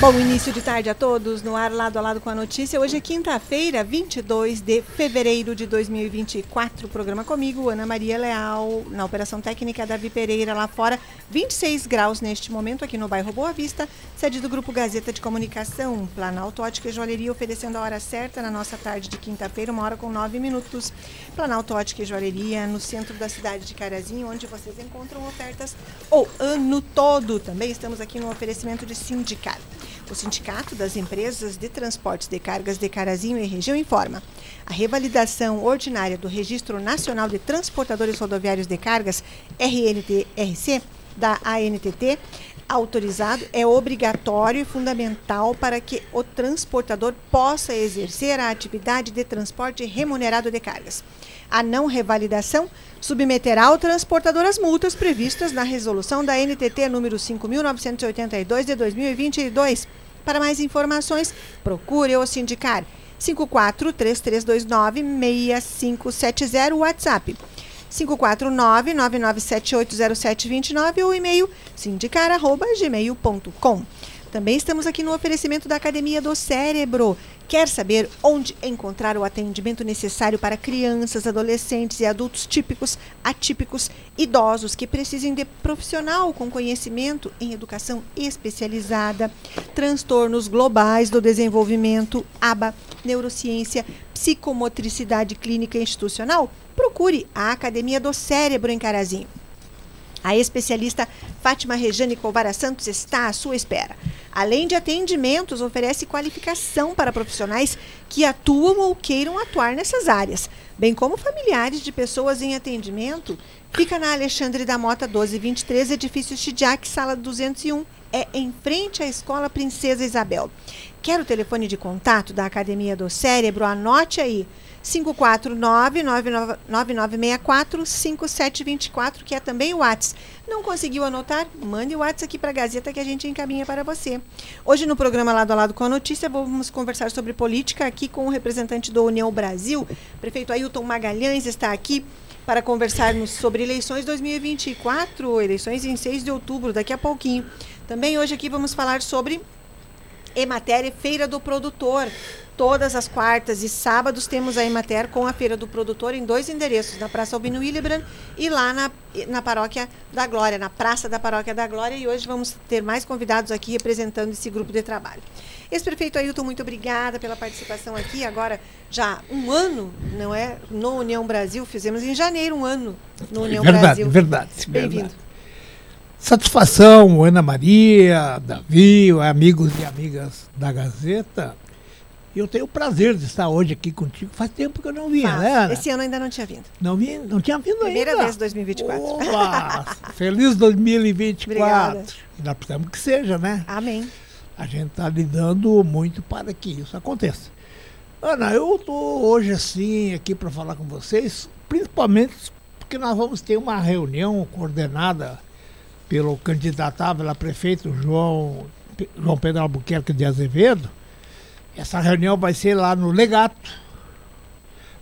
Bom início de tarde a todos, no ar lado a lado com a notícia. Hoje é quinta-feira, 22 de fevereiro de 2024. Programa comigo, Ana Maria Leal, na Operação Técnica Davi Pereira, lá fora. 26 graus neste momento aqui no bairro Boa Vista, sede do Grupo Gazeta de Comunicação, Planalto Ótica e Joalheria, oferecendo a hora certa na nossa tarde de quinta-feira, uma hora com nove minutos. Planalto Ótica e Joalheria, no centro da cidade de Carazinho, onde vocês encontram ofertas o ano todo. Também estamos aqui no oferecimento de sindicato. O Sindicato das Empresas de Transportes de Cargas de Carazinho e Região informa. A revalidação ordinária do Registro Nacional de Transportadores Rodoviários de Cargas, RNTRC, da ANTT, autorizado é obrigatório e fundamental para que o transportador possa exercer a atividade de transporte remunerado de cargas. A não revalidação submeterá o transportador às multas previstas na resolução da NTT número 5982 de 2022. Para mais informações, procure o sindicar 54 3329 6570 WhatsApp 549 99780729 ou e-mail sindicar@gmail.com. Também estamos aqui no oferecimento da Academia do Cérebro. Quer saber onde encontrar o atendimento necessário para crianças, adolescentes e adultos típicos, atípicos, idosos que precisem de profissional com conhecimento em educação especializada, transtornos globais do desenvolvimento, ABA, neurociência, psicomotricidade clínica institucional? Procure a Academia do Cérebro em Carazinho. A especialista Fátima Rejane Colvara Santos está à sua espera. Além de atendimentos, oferece qualificação para profissionais que atuam ou queiram atuar nessas áreas, bem como familiares de pessoas em atendimento. Fica na Alexandre da Mota 1223, edifício Chidiac, sala 201. É em frente à Escola Princesa Isabel. Quer o telefone de contato da Academia do Cérebro? Anote aí. 549-9964-5724, que é também o WhatsApp. Não conseguiu anotar? Mande o WhatsApp aqui para a Gazeta que a gente encaminha para você. Hoje, no programa Lado a Lado com a Notícia, vamos conversar sobre política aqui com o representante do União Brasil. Prefeito Ailton Magalhães está aqui para conversarmos sobre eleições 2024, eleições em 6 de outubro, daqui a pouquinho. Também hoje aqui vamos falar sobre Emater Feira do Produtor. Todas as quartas e sábados temos a Emater com a Feira do Produtor em dois endereços, na Praça Albino Willebrand e lá na, na Paróquia da Glória, na Praça da Paróquia da Glória. E hoje vamos ter mais convidados aqui representando esse grupo de trabalho. Ex-prefeito Ailton, muito obrigada pela participação aqui. Agora, já um ano, não é? No União Brasil, fizemos em janeiro um ano no União verdade, Brasil. Verdade, Bem-vindo. Satisfação, Ana Maria, Davi, amigos e amigas da Gazeta. Eu tenho o prazer de estar hoje aqui contigo. Faz tempo que eu não vinha, Faz. né, Ana? Esse ano ainda não tinha vindo. Não, vi, não tinha vindo Primeira ainda. vez 2024. Opa, feliz 2024. Obrigada. E nós precisamos que seja, né? Amém. A gente está lidando muito para que isso aconteça. Ana, eu estou hoje assim aqui para falar com vocês, principalmente porque nós vamos ter uma reunião coordenada pelo candidatável a prefeito João, João Pedro Albuquerque de Azevedo. Essa reunião vai ser lá no Legato,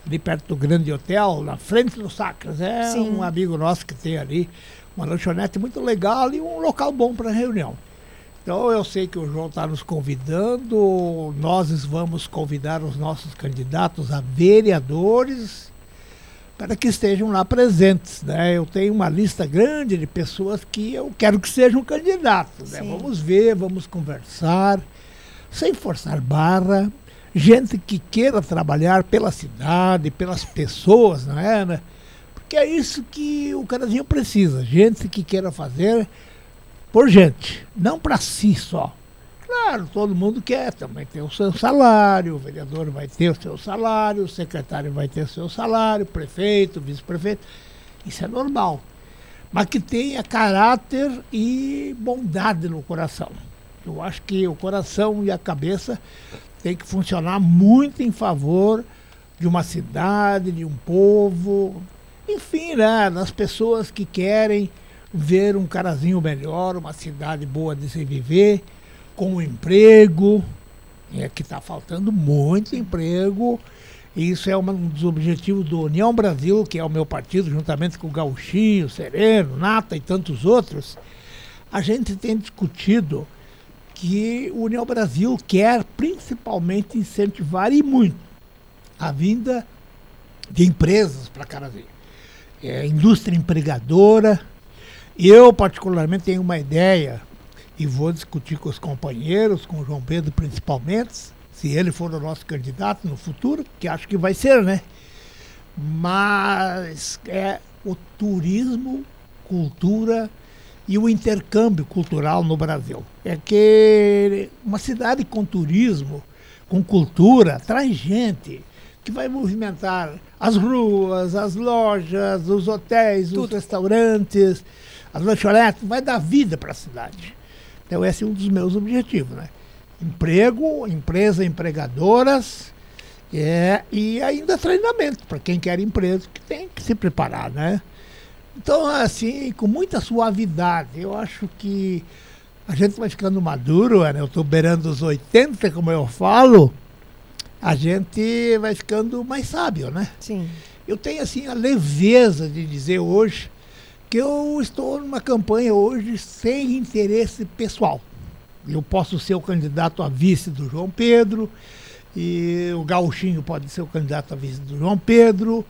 ali perto do Grande Hotel, na frente do Sacras. É Sim. um amigo nosso que tem ali uma lanchonete muito legal e um local bom para reunião. Então eu sei que o João está nos convidando, nós vamos convidar os nossos candidatos a vereadores para que estejam lá presentes. Né? Eu tenho uma lista grande de pessoas que eu quero que sejam candidatos. Né? Vamos ver, vamos conversar, sem forçar barra. Gente que queira trabalhar pela cidade, pelas pessoas, não é, né? Porque é isso que o carazinho precisa. Gente que queira fazer por gente, não para si só. Claro, todo mundo quer também ter o seu salário, o vereador vai ter o seu salário, o secretário vai ter o seu salário, o prefeito, vice-prefeito. Isso é normal. Mas que tenha caráter e bondade no coração. Eu acho que o coração e a cabeça tem que funcionar muito em favor de uma cidade, de um povo, enfim, né, das pessoas que querem ver um carazinho melhor, uma cidade boa de se viver, com emprego, é que está faltando muito emprego. E isso é um dos objetivos do União Brasil, que é o meu partido, juntamente com o Gauchinho, Sereno, Nata e tantos outros. A gente tem discutido que o União Brasil quer principalmente incentivar e muito a vinda de empresas para Carazinho. É, indústria empregadora. Eu, particularmente, tenho uma ideia e vou discutir com os companheiros, com o João Pedro principalmente, se ele for o nosso candidato no futuro, que acho que vai ser, né? Mas é o turismo, cultura e o intercâmbio cultural no Brasil. É que uma cidade com turismo, com cultura, traz gente que vai movimentar as ruas, as lojas, os hotéis, Tudo. os restaurantes, as lanchonetes, vai dar vida para a cidade. Então esse é um dos meus objetivos, né? Emprego, empresa empregadoras é, e ainda treinamento para quem quer empresa que tem que se preparar, né? Então, assim, com muita suavidade, eu acho que a gente vai ficando maduro, né? eu estou beirando os 80, como eu falo, a gente vai ficando mais sábio, né? Sim. Eu tenho, assim, a leveza de dizer hoje que eu estou numa campanha hoje sem interesse pessoal. Eu posso ser o candidato a vice do João Pedro, e o Gauchinho pode ser o candidato a vice do João Pedro,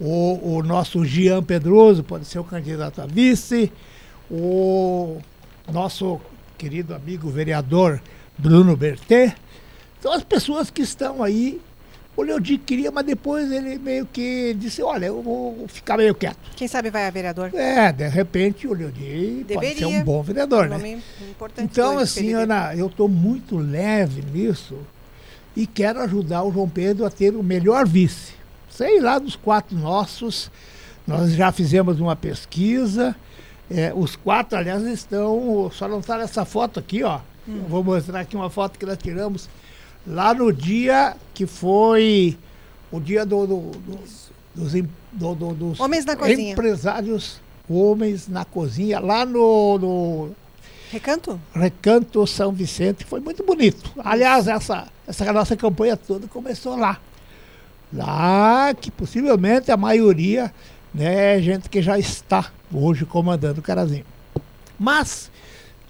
o, o nosso Jean Pedroso pode ser o candidato a vice. O nosso querido amigo vereador Bruno Bertet. São as pessoas que estão aí. O Leodir queria, mas depois ele meio que disse, olha, eu vou ficar meio quieto. Quem sabe vai a vereador? É, de repente o Leodir pode ser um bom vereador, um né? Então, assim, Ana, eu estou muito leve nisso e quero ajudar o João Pedro a ter o melhor vice sei lá dos quatro nossos, nós já fizemos uma pesquisa. É, os quatro, aliás, estão. Só não está nessa foto aqui, ó. Hum. vou mostrar aqui uma foto que nós tiramos lá no dia que foi o dia do, do, do, dos, do, dos homens na cozinha. empresários homens na cozinha, lá no, no Recanto? Recanto São Vicente, foi muito bonito. Aliás, essa, essa nossa campanha toda começou lá. Lá que possivelmente a maioria né, é gente que já está hoje comandando o Carazinho. Mas,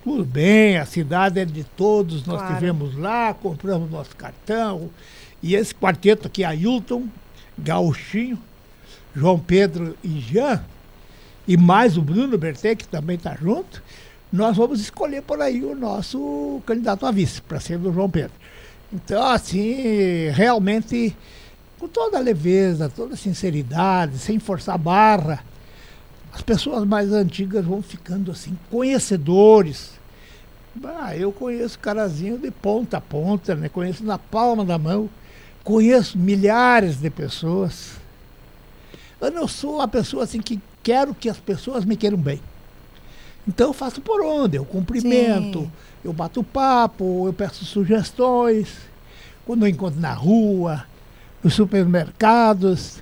tudo bem, a cidade é de todos, nós claro. tivemos lá, compramos nosso cartão. E esse quarteto aqui, Ailton, Gauchinho, João Pedro e Jean, e mais o Bruno Bertet, que também está junto, nós vamos escolher por aí o nosso candidato a vice, para ser do João Pedro. Então, assim, realmente com toda a leveza, toda a sinceridade, sem forçar barra, as pessoas mais antigas vão ficando assim, conhecedores. Ah, eu conheço Carazinho de ponta a ponta, né? conheço na palma da mão, conheço milhares de pessoas. Eu não sou uma pessoa assim que quero que as pessoas me queiram bem. Então eu faço por onde? Eu cumprimento, Sim. eu bato papo, eu peço sugestões. Quando eu encontro na rua, nos supermercados.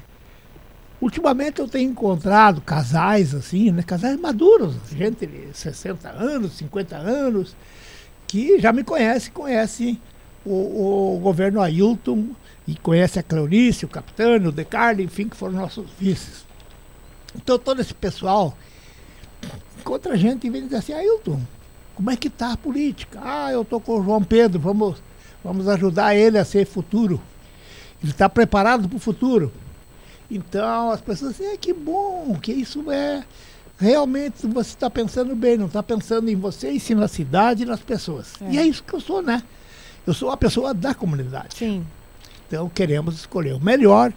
Ultimamente eu tenho encontrado casais assim, né? Casais maduros, gente de 60 anos, 50 anos, que já me conhece, conhece o, o governo Ailton e conhece a Cleonice, o Capitano, o Decarli, enfim, que foram nossos vices. Então todo esse pessoal encontra gente e vem dizer assim, Ailton, como é que está a política? Ah, eu estou com o João Pedro, vamos, vamos ajudar ele a ser futuro ele está preparado para o futuro. Então as pessoas dizem, é, que bom, que isso é. Realmente você está pensando bem, não está pensando em você e sim na cidade e nas pessoas. É. E é isso que eu sou, né? Eu sou uma pessoa da comunidade. Sim. Então queremos escolher o melhor.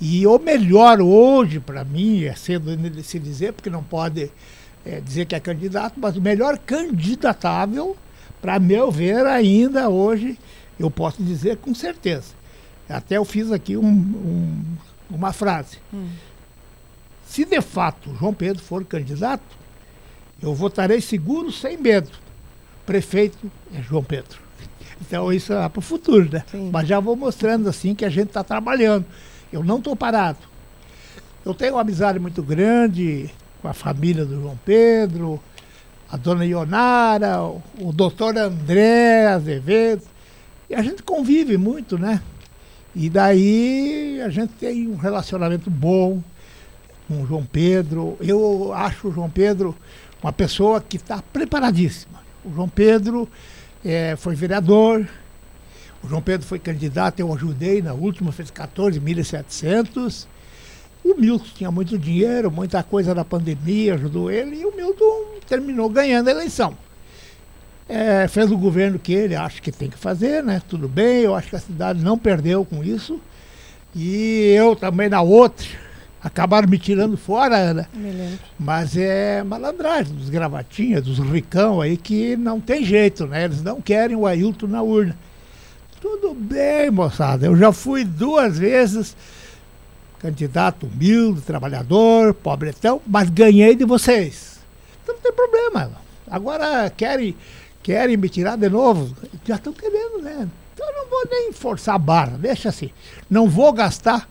E o melhor hoje, para mim, é cedo de se dizer, porque não pode é, dizer que é candidato, mas o melhor candidatável, para meu ver, ainda hoje, eu posso dizer com certeza, até eu fiz aqui um, um, uma frase. Hum. Se de fato João Pedro for candidato, eu votarei seguro, sem medo. Prefeito é João Pedro. Então isso é para o futuro, né? Sim. Mas já vou mostrando assim que a gente está trabalhando. Eu não estou parado. Eu tenho uma amizade muito grande com a família do João Pedro, a dona Ionara, o, o doutor André Azevedo. E a gente convive muito, né? E daí a gente tem um relacionamento bom com o João Pedro. Eu acho o João Pedro uma pessoa que está preparadíssima. O João Pedro é, foi vereador. O João Pedro foi candidato, eu ajudei na última, fez 14.700. O Milton tinha muito dinheiro, muita coisa da pandemia, ajudou ele, e o Milton terminou ganhando a eleição. É, fez o governo que ele acha que tem que fazer, né? Tudo bem, eu acho que a cidade não perdeu com isso. E eu também na outra, acabaram me tirando fora, Ana. Lembro. Mas é malandragem dos gravatinhas, dos ricão aí, que não tem jeito, né? Eles não querem o Ailton na urna. Tudo bem, moçada. Eu já fui duas vezes candidato humilde, trabalhador, pobretão, mas ganhei de vocês. Então não tem problema. Agora querem, querem me tirar de novo. Já estão querendo, né? Então eu não vou nem forçar a barra, deixa assim. Não vou gastar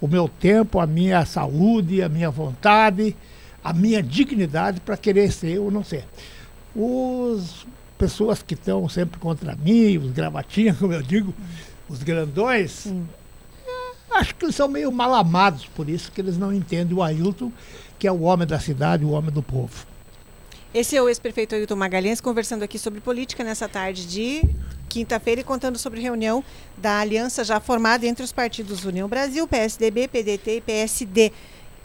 o meu tempo, a minha saúde, a minha vontade, a minha dignidade para querer ser ou não ser. Os pessoas que estão sempre contra mim, os gravatinhos, como eu digo, os grandões, é, acho que eles são meio mal amados, por isso que eles não entendem o Ailton, que é o homem da cidade, o homem do povo. Esse é o ex-prefeito Ailton Magalhães conversando aqui sobre política nessa tarde de quinta-feira e contando sobre reunião da aliança já formada entre os partidos União Brasil, PSDB, PDT e PSD.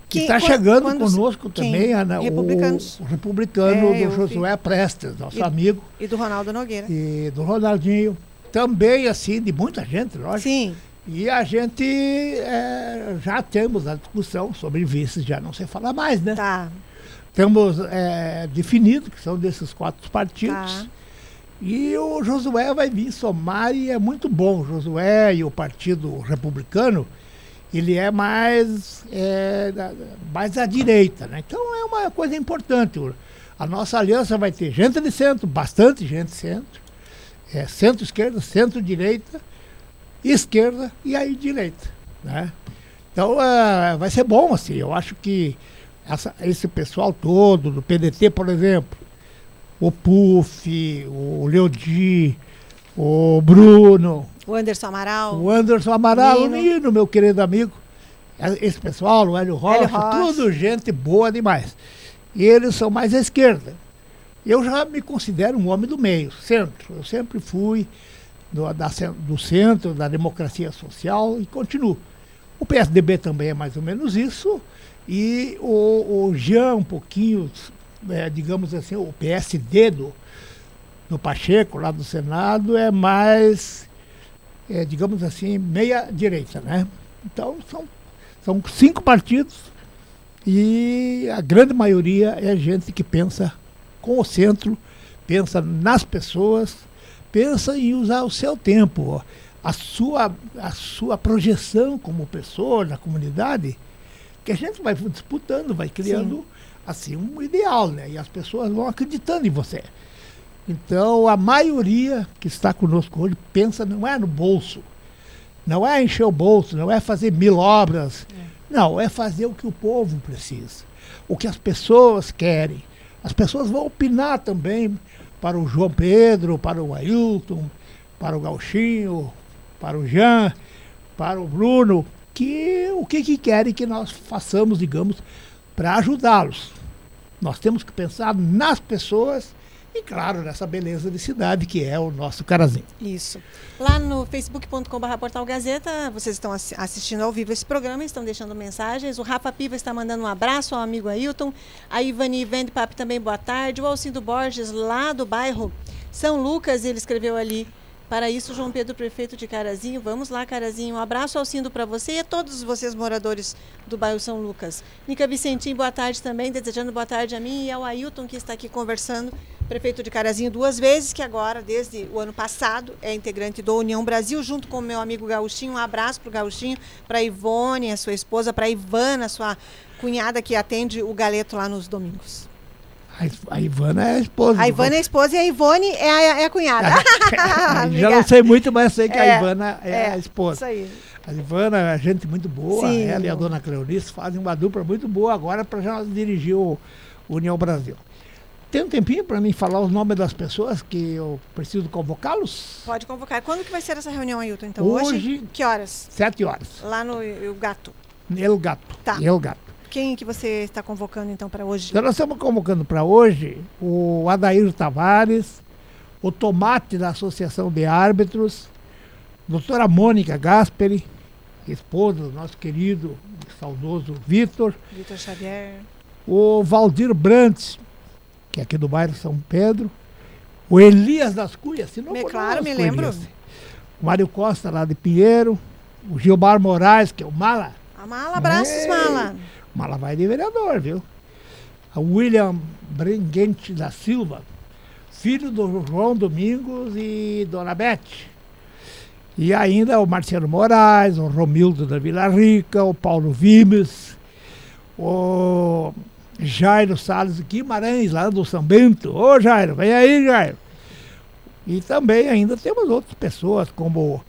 Que está chegando quando, conosco quem? também, Ana, Republicanos. o, o republicano É, do eu vi. Josué Prestes, nosso E- amigo, E do Ronaldo Nogueira. e do Ronaldinho. Também, assim, de muita gente, lógico. Sim, E a gente é, já temos a discussão sobre vices, já não se fala mais, né? tá. Temos é, definido que são desses quatro partidos. Tá. E o Josué vai vir somar e é muito bom. O Josué e o Partido Republicano, ele é mais, é, mais à direita, né? Então é uma coisa importante. A nossa aliança vai ter gente de centro, bastante gente de centro, é, centro-esquerda, centro-direita, esquerda e aí direita, né? Então ah, vai ser bom, assim. Eu acho que essa- esse pessoal todo, do PDT, por exemplo, o Puf, o Leodi, o Bruno, O Anderson Amaral. o Anderson Amaral, o Nino. Nino, meu querido amigo. Esse pessoal, o Hélio Rocha, Rocha. tudo gente boa demais. E eles são mais à esquerda. Eu já me considero um homem do meio, centro. Eu sempre fui do, da do centro, da democracia social e continuo. O PSDB também é mais ou menos isso. E o, o Jean, um pouquinho, é, digamos assim, o PSD do, do Pacheco, lá do Senado, é mais é, digamos assim, meia direita, né? Então são, são cinco partidos e a grande maioria é gente que pensa com o centro, pensa nas pessoas, pensa em usar o seu tempo, a sua, a sua projeção como pessoa na comunidade, que a gente vai disputando, vai criando assim um ideal, né? E as pessoas vão acreditando em você. Então, a maioria que está conosco hoje pensa não é no bolso, não é encher o bolso, não é fazer mil obras, não, é fazer o que o povo precisa, o que as pessoas querem. As pessoas vão opinar também para o João Pedro, para o Ailton, para o Gauchinho, para o Jean, para o Bruno, que o que, que querem que nós façamos, digamos, para ajudá-los. Nós temos que pensar nas pessoas e, claro, nessa beleza de cidade que é o nosso Carazinho. Isso. Lá no facebook.com.br Portal Gazeta, vocês estão assi- assistindo ao vivo esse programa, estão deixando mensagens. O Rafa Piva está mandando um abraço ao amigo Ailton. A Ivani Vendpap também, boa tarde. O Alcindo Borges, lá do bairro São Lucas, ele escreveu ali. Para isso, João Pedro, prefeito de Carazinho. Vamos lá, Carazinho. Um abraço, Alcindo, para você e a todos vocês moradores do bairro São Lucas. Nica Vicentim, boa tarde também. Desejando boa tarde a mim e ao Ailton, que está aqui conversando. Prefeito de Carazinho duas vezes, que agora, desde o ano passado, é integrante do União Brasil, junto com o meu amigo Gauchinho. Um abraço para o Gauchinho, para a Ivone, a sua esposa, para a Ivana, sua cunhada que atende o galeto lá nos domingos. A, Ivana é a esposa. A Ivana é a esposa e a Ivone é a, é a cunhada. Já não sei muito, mas sei que É, a Ivana é, é, a esposa. Isso aí. A Ivana é gente muito boa, Sim. ela e a dona Cleonice fazem uma dupla muito boa agora para já dirigir o União Brasil. Tem um tempinho para mim falar os nomes das pessoas que eu preciso convocá-los? Pode convocar. Quando que vai ser essa reunião, Ailton? Então, Hoje- Que horas? Sete horas. Lá no o Gato. El Gato. Tá. El Gato. Quem que você está convocando, então, para hoje? Então nós estamos convocando para hoje o Adair Tavares, o Tomate da Associação de Árbitros, doutora Mônica Gasperi, esposa do nosso querido saudoso Vitor. Vitor Xavier. O Valdir Brantes, que é aqui do bairro São Pedro. O Elias das Cunhas, se não me, Claro, me lembro. O Mário Costa lá de Pinheiro. O Gilmar Moraes, que é o Mala. A Mala, abraços, é, Mala. Mala vai de vereador, viu? A William Brenguente da Silva, filho do João Domingos e Dona Beth. E ainda o Marcelo Moraes, o Romildo da Vila Rica, o Paulo Vimes, o Jairo Salles Guimarães, lá do São Bento. Ô Jairo, vem aí, Jairo. E também ainda temos outras pessoas, como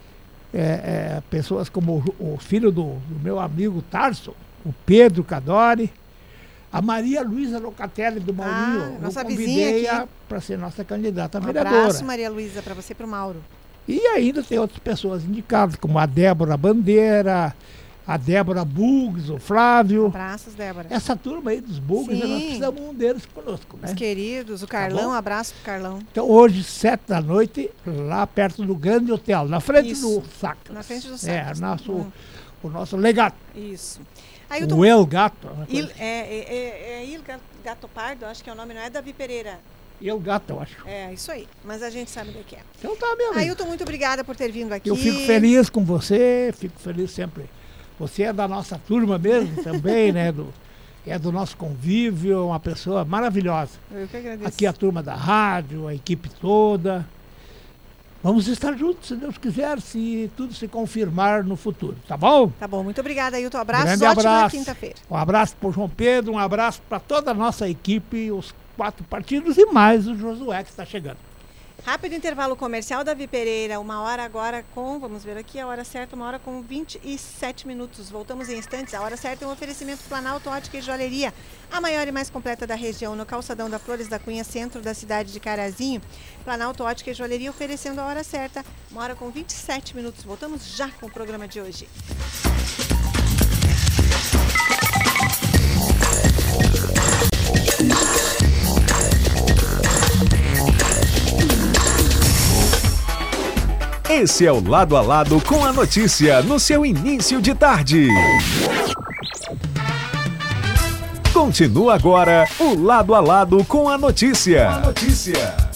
é, é, pessoas como o, o filho do, do, meu amigo Tarso, o Pedro Cadori, a Maria Luísa Locatelli do Maurinho. Ah, nossa vizinha para ser nossa candidata a um vereadora. abraço, Maria Luísa, para você e para o Mauro. E ainda tem outras pessoas indicadas, como a Débora Bandeira, a Débora Bugs, o Flávio. Abraços, Débora. Essa turma aí dos Bugs, nós precisamos um deles conosco, né? Os queridos, o tá Carlão, tá abraço pro Carlão. Então hoje, sete da noite, lá perto do Grande Hotel, na frente Isso. do Sacras. Na frente do Sacras. É, nosso, hum. o nosso legado. Isso. Aí o El Gato. Il, é, é, é, é Il Gato Pardo, acho que é o nome, não é Davi Pereira. E o gato, eu acho. É, isso aí. Mas a gente sabe do que é. Então tá, meu amigo. Ailton, muito obrigada por ter vindo aqui. Eu fico feliz com você, fico feliz sempre. Você é da nossa turma mesmo também, né? Do, é do nosso convívio, uma pessoa maravilhosa. Eu que agradeço. Aqui a turma da rádio, a equipe toda. Vamos estar juntos, se Deus quiser, se tudo se confirmar no futuro, tá bom? Tá bom, muito obrigada, Ailton. Abraço, Grande ótima abraço. quinta-feira. Um abraço para o João Pedro, um abraço para toda a nossa equipe, os quatro partidos e mais o Josué que está chegando. Rápido intervalo comercial, Davi Pereira, uma hora agora com, vamos ver aqui, a hora certa, uma hora com 27 minutos. Voltamos em instantes. A hora certa é um oferecimento Planalto Ótica e Joalheria, a maior e mais completa da região, no calçadão da Flores da Cunha, centro da cidade de Carazinho. Planalto Ótica e Joalheria oferecendo a hora certa, uma hora com 27 minutos. Voltamos já com o programa de hoje. Esse é o Lado a Lado com a notícia no seu início de tarde. Continua agora o Lado a Lado com a notícia. Com a notícia.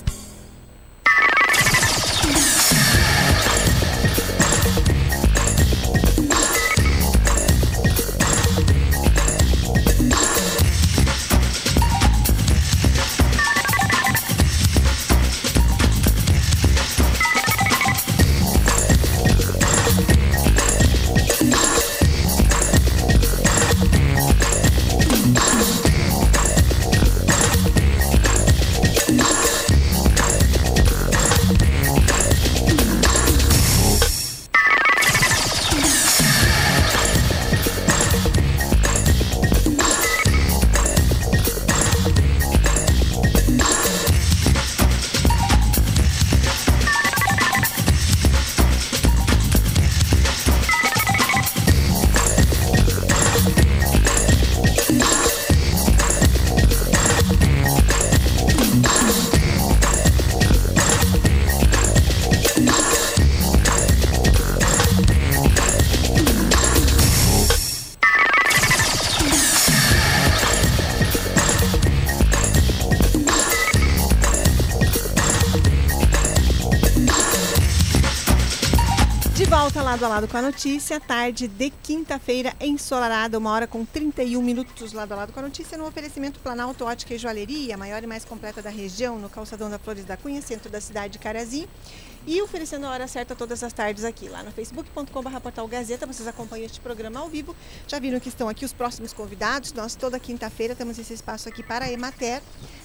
Lado a lado com a notícia, tarde de quinta-feira ensolarada, uma hora com 31 minutos lado a lado com a notícia, no oferecimento Planalto Ótica e Joalheria, a maior e mais completa da região, no calçadão da Flores da Cunha, centro da cidade de Carazi. E oferecendo a hora certa todas as tardes aqui, lá no facebook.com.br portal Gazeta, vocês acompanham este programa ao vivo. Já viram que estão aqui os próximos convidados, nós toda quinta-feira temos esse espaço aqui para a Emater,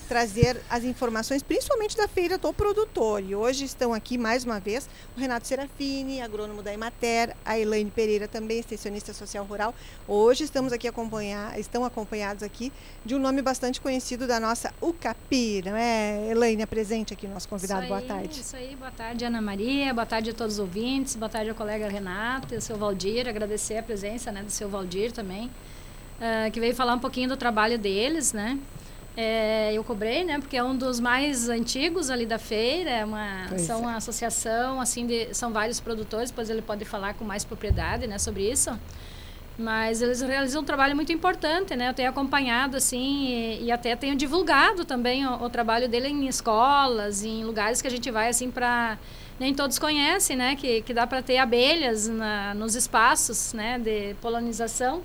trazer as informações, principalmente da Feira do Produtor. E hoje estão aqui mais uma vez o Renato Serafini, agrônomo da Emater, a Elaine Pereira também, extensionista social rural. Hoje estamos aqui acompanhar, estão acompanhados aqui de um nome bastante conhecido da nossa UCAPI, não é? Elaine, presente aqui, nosso convidado. Aí, boa tarde. Isso aí, boa tarde, Ana Maria, boa tarde a todos os ouvintes, boa tarde ao colega Renato e ao seu Valdir, agradecer a presença né, do seu Valdir também, uh, que veio falar um pouquinho do trabalho deles, né? É, eu cobrei, né? Porque é um dos mais antigos ali da feira. É uma, são é. uma associação, assim, de, são vários produtores. Depois ele pode falar com mais propriedade, né? Sobre isso. Mas eles realizam um trabalho muito importante, né? Eu tenho acompanhado, assim, e, e até tenho divulgado também o, o, trabalho dele em escolas, em lugares que a gente vai, assim, para... Nem todos conhecem, né? Que, que dá para ter abelhas na, nos espaços, né? De polinização.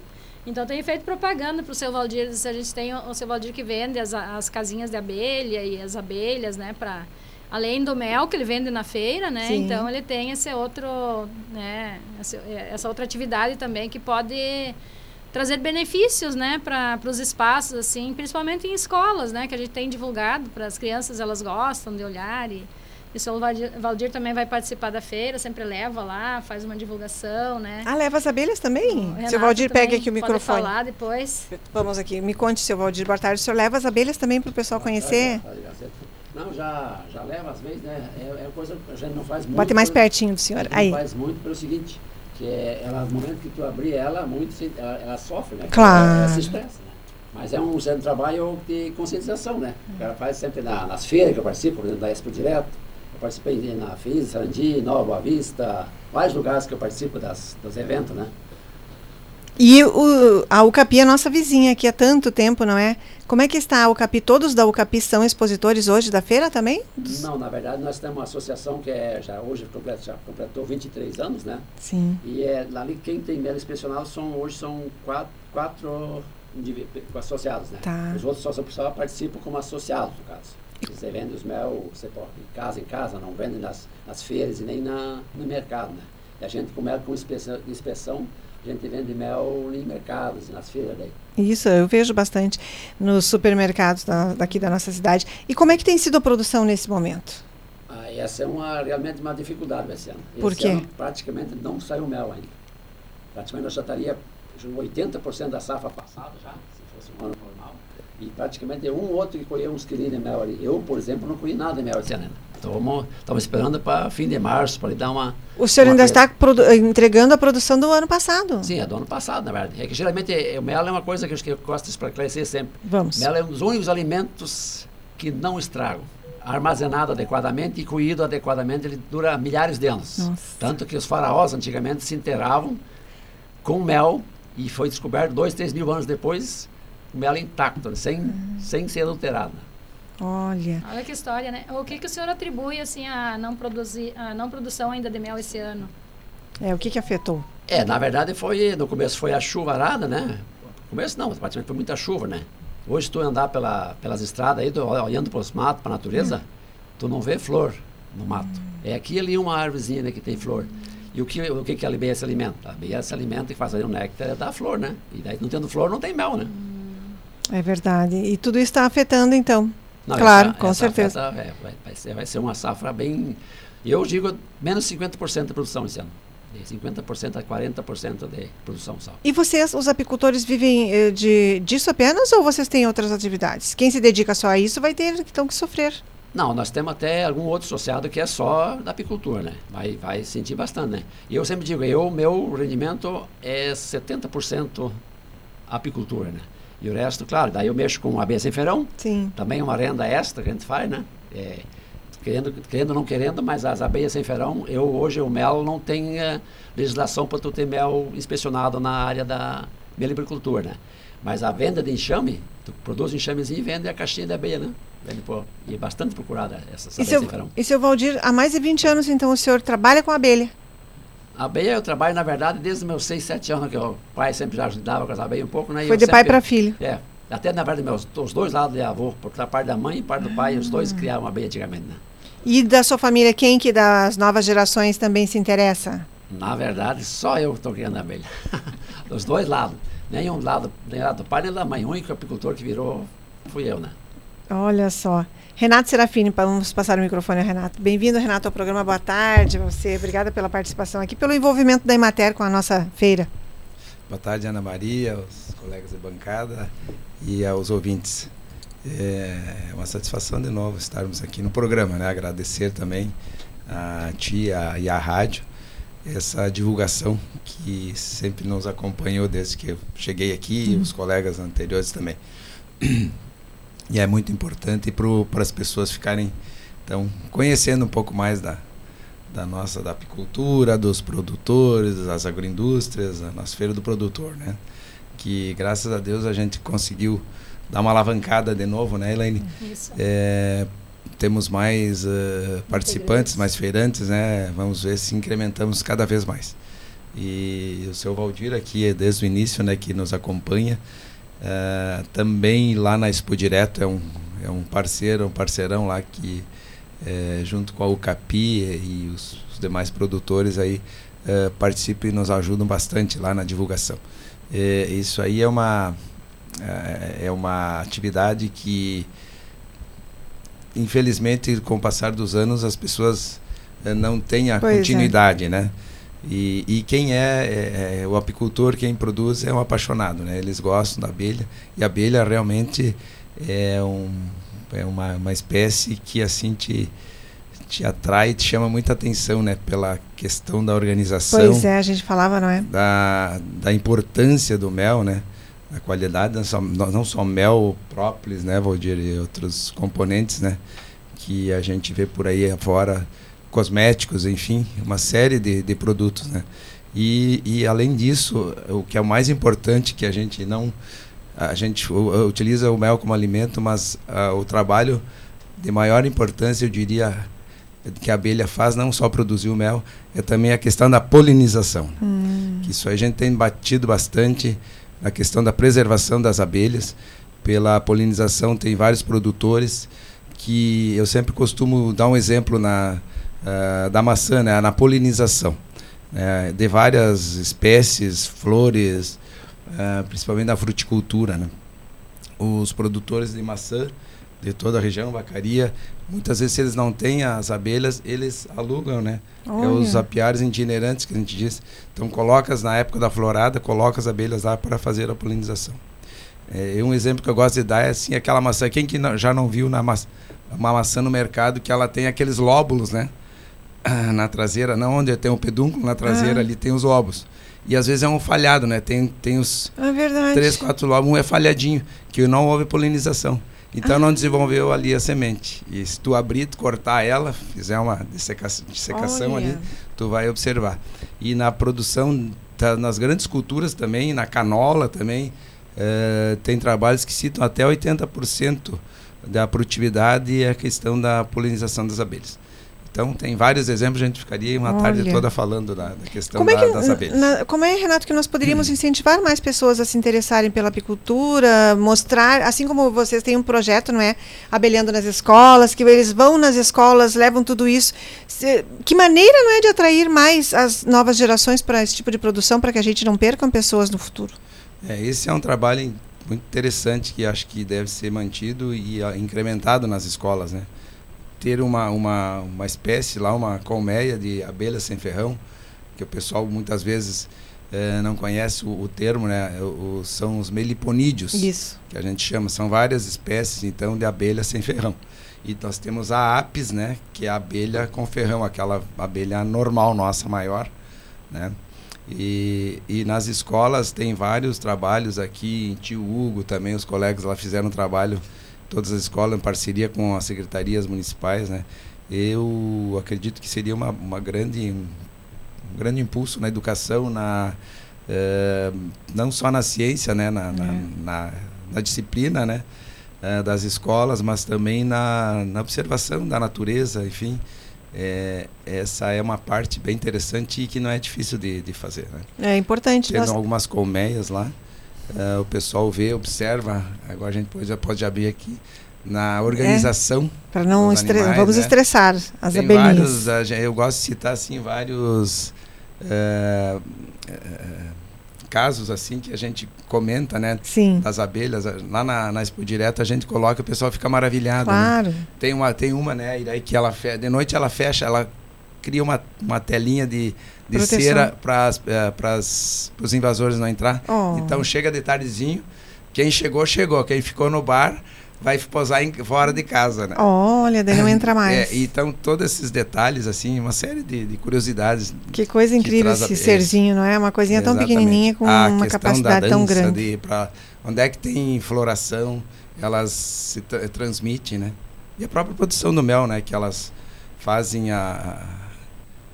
Então, tenho feito propaganda para o seu Valdir. A gente tem o, o seu Valdir que vende as, as casinhas de abelha e as abelhas, né? Para além do mel que ele vende na feira, né? Sim. Então ele tem esse outro, né? Essa outra atividade também que pode trazer benefícios, né, para os espaços assim, principalmente em escolas, né, que a gente tem divulgado para as crianças, elas gostam de olhar e e o seu Valdir, também vai participar da feira, sempre leva lá, faz uma divulgação, né? Ah, leva as abelhas também? O seu Valdir, pega aqui o microfone. Pode falar depois. Vamos aqui, me conte, seu Valdir, boa tarde. O senhor leva as abelhas também para o pessoal conhecer? Não, já, já leva às vezes, né? É, é coisa que a gente não faz muito. Bote mais pertinho do senhor. Aí. Não faz muito pelo seguinte, que é, ela, no momento que tu abrir ela, muito ela, ela, sofre, né? Claro. Ela, ela se estressa, né? Mas é um, é um trabalho de conscientização, né? O cara faz sempre na, nas feiras que eu participo, por exemplo, da Expo Direto. Participei na FIS, Sarandi, Nova Vista, vários lugares que eu participo das, dos eventos, né? E o, a UCAPI é nossa vizinha aqui há tanto tempo, não é? Como é que está a UCAPI? Todos da UCAPI são expositores hoje da feira também? Não, na verdade nós temos uma associação que é, já hoje completou, já completou 23 anos, né? Sim. E é, ali quem tem mel inspecionado são, hoje são quatro, quatro associados, né? Tá. Os outros só, só participam como associados, no caso. Eles vendem os mel, você pode, de casa em casa, não vendem nas, nas feiras e nem na, no mercado, né? E a gente com mel com inspeção, inspeção a gente vende mel em mercados, nas feiras daí. Isso, eu vejo bastante nos supermercados da, daqui da nossa cidade. E como é que tem sido a produção nesse momento? Ah, essa é uma, realmente uma dificuldade esse ano. Por esse quê? Ano, praticamente não saiu mel ainda. Praticamente nós já estaria 80% da safra passada já, se fosse um ano. E praticamente um ou outro que colheu uns quilinhos de mel ali. Eu, por exemplo, não colhi nada de mel esse ano. Estamos esperando para fim de março, para ele dar uma. O senhor uma ainda está entregando a produção do ano passado? Sim, é do ano passado, na verdade. É que geralmente o mel é uma coisa que eu, gosto de esclarecer sempre. Vamos. Mel é um dos únicos alimentos que não estragam. Armazenado adequadamente e coído adequadamente, ele dura milhares de anos. Nossa. Tanto que os faraós antigamente se enterravam com mel e foi descoberto dois, três mil anos depois, o mel intacto, sem, Uhum. sem ser adulterado. Olha. Olha que história, né? O que, que o senhor atribui assim a não produzir, a não produção ainda de mel esse ano? É, o que, que afetou? É, na verdade foi, no começo foi a chuvarada, né? No começo não, praticamente foi muita chuva, né? Hoje tu andar pela, pelas estradas aí, tu, olhando para os matos, para a natureza, tu não vê flor no mato. É aqui ali uma árvorezinha né, que tem flor. E o que, o que, que a abelha se alimenta? A abelha se alimenta e faz ali o néctar da flor, né? E daí não tendo flor não tem mel, né? É verdade. E tudo isso está afetando, então. Não, claro, essa- com essa certeza. afeta- é, vai, vai ser, vai ser uma safra bem. Eu digo menos 50% de produção esse ano. De 50% a 40% de produção só. E vocês, os apicultores, vivem eh, de, disso apenas ou vocês têm outras atividades? Quem se dedica só a isso vai ter então que sofrer. Não, nós temos até algum outro associado que é só da apicultura, né? Vai, vai sentir bastante, né? E eu sempre digo, eu, meu rendimento é 70% apicultura, né? E o resto, claro, daí eu mexo com abelha sem ferão, Sim. também é uma renda extra que a gente faz, né? É, querendo, querendo ou não querendo, mas as abelhas sem ferão, eu hoje o mel não tem eh, legislação para tu ter mel inspecionado na área da meliponicultura, né? Mas a venda de enxame, tu produz enxamezinho e vende a caixinha de abelha, né? Vende, pô, e é bastante procurada essa abelha sem ferão. e seu Valdir, há mais de 20 anos, então, o senhor trabalha com abelha. A abelha eu trabalho, na verdade, desde os meus 6, 7 anos, que o pai sempre já ajudava com as abelhas um pouco, né? E Foi de pai sempre- para filho. É, até na verdade, meus, os dois lados de avô, por parte da mãe e parte do pai, os Ah. dois criaram abelha antigamente, né? E da sua família, quem que das novas gerações também se interessa? Na verdade, só eu estou criando abelha. Dos dois lados. Nem um lado, nem lado do pai, nem da mãe. O único apicultor que virou fui eu, né? Olha só. Renato Serafini, vamos passar o microfone ao Renato. Bem-vindo, Renato, ao programa. Boa tarde a você. Obrigada pela participação aqui, pelo envolvimento da Emater com a nossa feira. Boa tarde, Ana Maria, aos colegas de bancada e aos ouvintes. É uma satisfação de novo estarmos aqui no programa, né? Agradecer também a ti e à rádio essa divulgação que sempre nos acompanhou desde que eu cheguei aqui e os colegas anteriores também. E é muito importante para as pessoas ficarem então conhecendo um pouco mais da, da nossa da apicultura, dos produtores, das agroindústrias, a nossa feira do produtor, né? Que graças a Deus a gente conseguiu dar uma alavancada de novo, né, Elaine? Isso. É, temos mais uh, participantes, mais feirantes, né? Vamos ver se incrementamos cada vez mais. E o seu Valdir aqui, desde o início, né, que nos acompanha, uh, também lá na Expo Direto é um, é um parceiro, um parceirão lá que, uh, junto com a UCAPI e os, os demais produtores aí, uh, participam e nos ajudam bastante lá na divulgação. isso aí é uma, é uma atividade que infelizmente, com o passar dos anos, as pessoas eh, não têm a pois é. continuidade, é. né? E, e quem é, é, é, o apicultor, quem produz, é um apaixonado, né? Eles gostam da abelha e a abelha realmente é, um, é uma, uma espécie que assim te, te atrai, te chama muita atenção, né? Pela questão da organização. Pois é, a gente falava, não é? Da, da importância do mel, né? a qualidade, não só, não só mel, própolis, né, Valdir, e outros componentes, né, que a gente vê por aí fora, cosméticos, enfim, uma série de, de produtos, né. E, e além disso, o que é o mais importante que a gente não a gente utiliza o mel como alimento, mas uh, o trabalho de maior importância, eu diria, que a abelha faz não só produzir o mel, é também a questão da polinização. Hum. Que isso a gente tem batido bastante na questão da preservação das abelhas, pela polinização, tem vários produtores que eu sempre costumo dar um exemplo na, uh, da maçã, né, na polinização né, de várias espécies, flores, uh, principalmente da fruticultura. Né. Os produtores de maçã de toda a região, vacaria, muitas vezes se eles não têm as abelhas, eles alugam, né? É os apiários itinerantes que a gente diz. Então colocas na época da florada, coloca as abelhas lá para fazer a polinização. É, um exemplo que eu gosto de dar é assim, aquela maçã, quem que não, já não viu na ma uma maçã no mercado que ela tem aqueles lóbulos, né? na traseira, não onde tem o pedúnculo, na traseira ah. ali tem os lobos. E às vezes é um falhado, né? Tem, tem os é três, quatro lobos, um é falhadinho, que não houve polinização. Então ah. não desenvolveu ali a semente. E se tu abrir, tu cortar ela, fizer uma dissecação, dissecação ali, tu vai observar. E na produção, tá, nas grandes culturas também, na canola também, eh, tem trabalhos que citam até 80% da produtividade e a questão da polinização das abelhas. Então, tem vários exemplos, a gente ficaria uma Olha. tarde toda falando da, da questão como é que, das abelhas. Na, como é, Renato, que nós poderíamos hum. incentivar mais pessoas a se interessarem pela apicultura, mostrar, assim como vocês têm um projeto, não é? Abelhando nas escolas, que eles vão nas escolas, levam tudo isso. Se, que maneira, não é, de atrair mais as novas gerações para esse tipo de produção, para que a gente não perca pessoas no futuro? É, esse é um trabalho muito interessante que acho que deve ser mantido e uh, incrementado nas escolas, né? Ter uma, uma, uma espécie lá, uma colmeia de abelha sem ferrão, que o pessoal muitas vezes eh, não conhece o, o termo, né? O, o, são os meliponídeos, Isso. que a gente chama. São várias espécies, então, de abelha sem ferrão. E nós temos a apis, né? Que é a abelha com ferrão, aquela abelha normal nossa, maior, né? E, e nas escolas tem vários trabalhos aqui, em Tio Hugo também, os colegas lá fizeram um trabalho todas as escolas em parceria com as secretarias municipais, né? Eu acredito que seria uma, uma grande um grande impulso na educação, na eh, não só na ciência, né, na, é. na, na, na, disciplina, né, eh, das escolas, mas também na, na observação da natureza, enfim. É, essa é uma parte bem interessante e que não é difícil de, de fazer. Né? É importante. Tem nós... algumas colmeias lá. Uh, o pessoal vê, observa. Agora a gente pode, pode abrir aqui na organização. É, para não estressar, vamos né? estressar as Tem abelhinhas. Vários, eu gosto de citar assim vários uh, uh, casos assim que a gente comenta, né? Sim. Das abelhas lá na, na Expo Direto a gente coloca, o pessoal fica maravilhado. Né? Claro. Né? Tem uma tem uma né? E aí que ela fecha, de noite ela fecha, ela cria uma, uma telinha de de Proteção. cera para os invasores não entrar. Oh. Então chega de tardezinho, quem chegou, chegou. Quem ficou no bar vai posar em, fora de casa, né? Olha, daí não entra mais. É, então, todos esses detalhes, assim, uma série de, de curiosidades. Que coisa incrível esse a... serzinho, não é? Uma coisinha tão pequenininha com a uma capacidade tão grande. De, pra, onde é que tem floração, elas se tra transmitem, né? E a própria produção do mel, né? Que elas fazem a,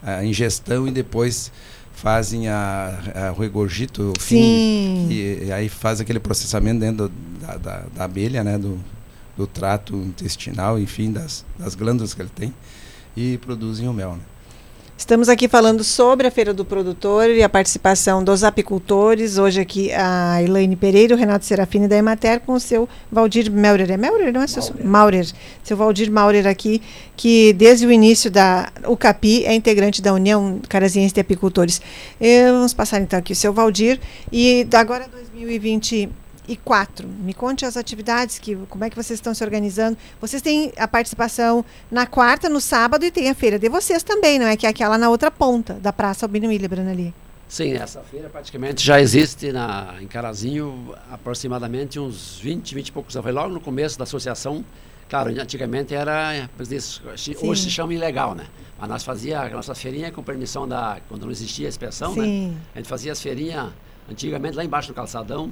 a ingestão e depois fazem a, a, o regurgito, o fim, e, e, aí faz aquele processamento dentro da, da, da abelha, né? Do, do trato intestinal, enfim, das, das glândulas que ele tem, e produzem o mel, né? Estamos aqui falando sobre a Feira do Produtor e a participação dos apicultores. Hoje aqui a Elaine Pereira, o Renato Serafini da Emater com o seu Valdir Maurer. É Maurer, não é? Seu, Maurer. Seu Valdir Maurer aqui, que desde o início da UCAPI é integrante da União Caraziense de Apicultores. E vamos passar então aqui o seu Valdir. E agora 2020 e quatro. Me conte as atividades, que, como é que vocês estão se organizando. Vocês têm a participação na quarta, no sábado, e tem a feira de vocês também, não é? Que é aquela na outra ponta da Praça Albino Willebrand ali. Sim, essa feira praticamente já existe na, em Carazinho aproximadamente uns 20, 20 e poucos anos. Foi logo no começo da associação. Claro, antigamente era, hoje se chama ilegal, né? Mas nós fazia a nossa feirinha com permissão da, quando não existia a inspeção, né? Sim. né? A gente fazia as feirinhas antigamente lá embaixo do calçadão,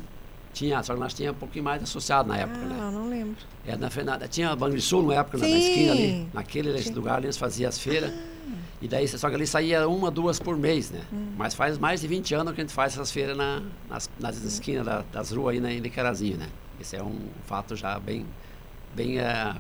tinha, só que nós tínhamos um pouquinho mais associado na época, ah, né? não lembro. É, na Fernanda, tinha a Banrisul na época, na, na, esquina ali, naquele Sim. lugar eles faziam as feiras. Ah. E daí, só que ali saía uma, duas por mês, né? Hum. Mas faz mais de 20 anos que a gente faz essas feiras na, nas, nas hum. esquinas da, das ruas aí na, em Carazinho, né? Esse é um fato já bem, bem é,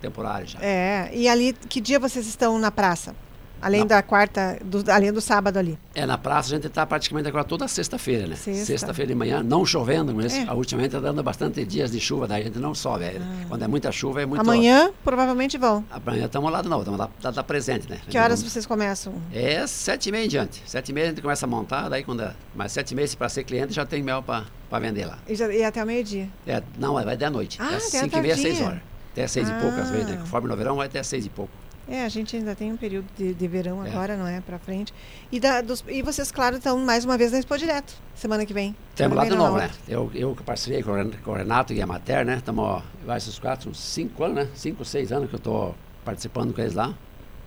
temporário já. É, e ali, que dia vocês estão na praça? Além na... da quarta, do, além do sábado ali. É, na praça a gente está praticamente agora toda sexta-feira, né? Sexta. Sexta-feira de manhã, não chovendo, mas é. ultimamente está dando bastante dias de chuva, daí a gente não sobe. É, ah. Quando é muita chuva é muito... Amanhã provavelmente vão. Amanhã estamos lá de novo, estamos lá, tá, tá presente, né? Que horas vocês começam? É sete e meia em diante. Sete e meia a gente começa a montar, daí quando é... Mas sete e meia, se para ser cliente, já tem mel para vender lá. E, já, e até o meio-dia? É, não, vai até a noite. Ah, é cinco e meia, seis horas. Até seis ah. e pouco às vezes, né? Conforme no verão vai até seis e pouco. É, a gente ainda tem um período de, de verão é. agora, não é? Para frente. E, da, dos, e vocês, claro, estão mais uma vez na Expo Direto, semana que vem. Temos lá de novo, né? Eu, eu que parceria com, com o Renato e a Mater, né? Estamos, vai esses quatro, uns cinco anos, né? Cinco, seis anos que eu estou participando com eles lá.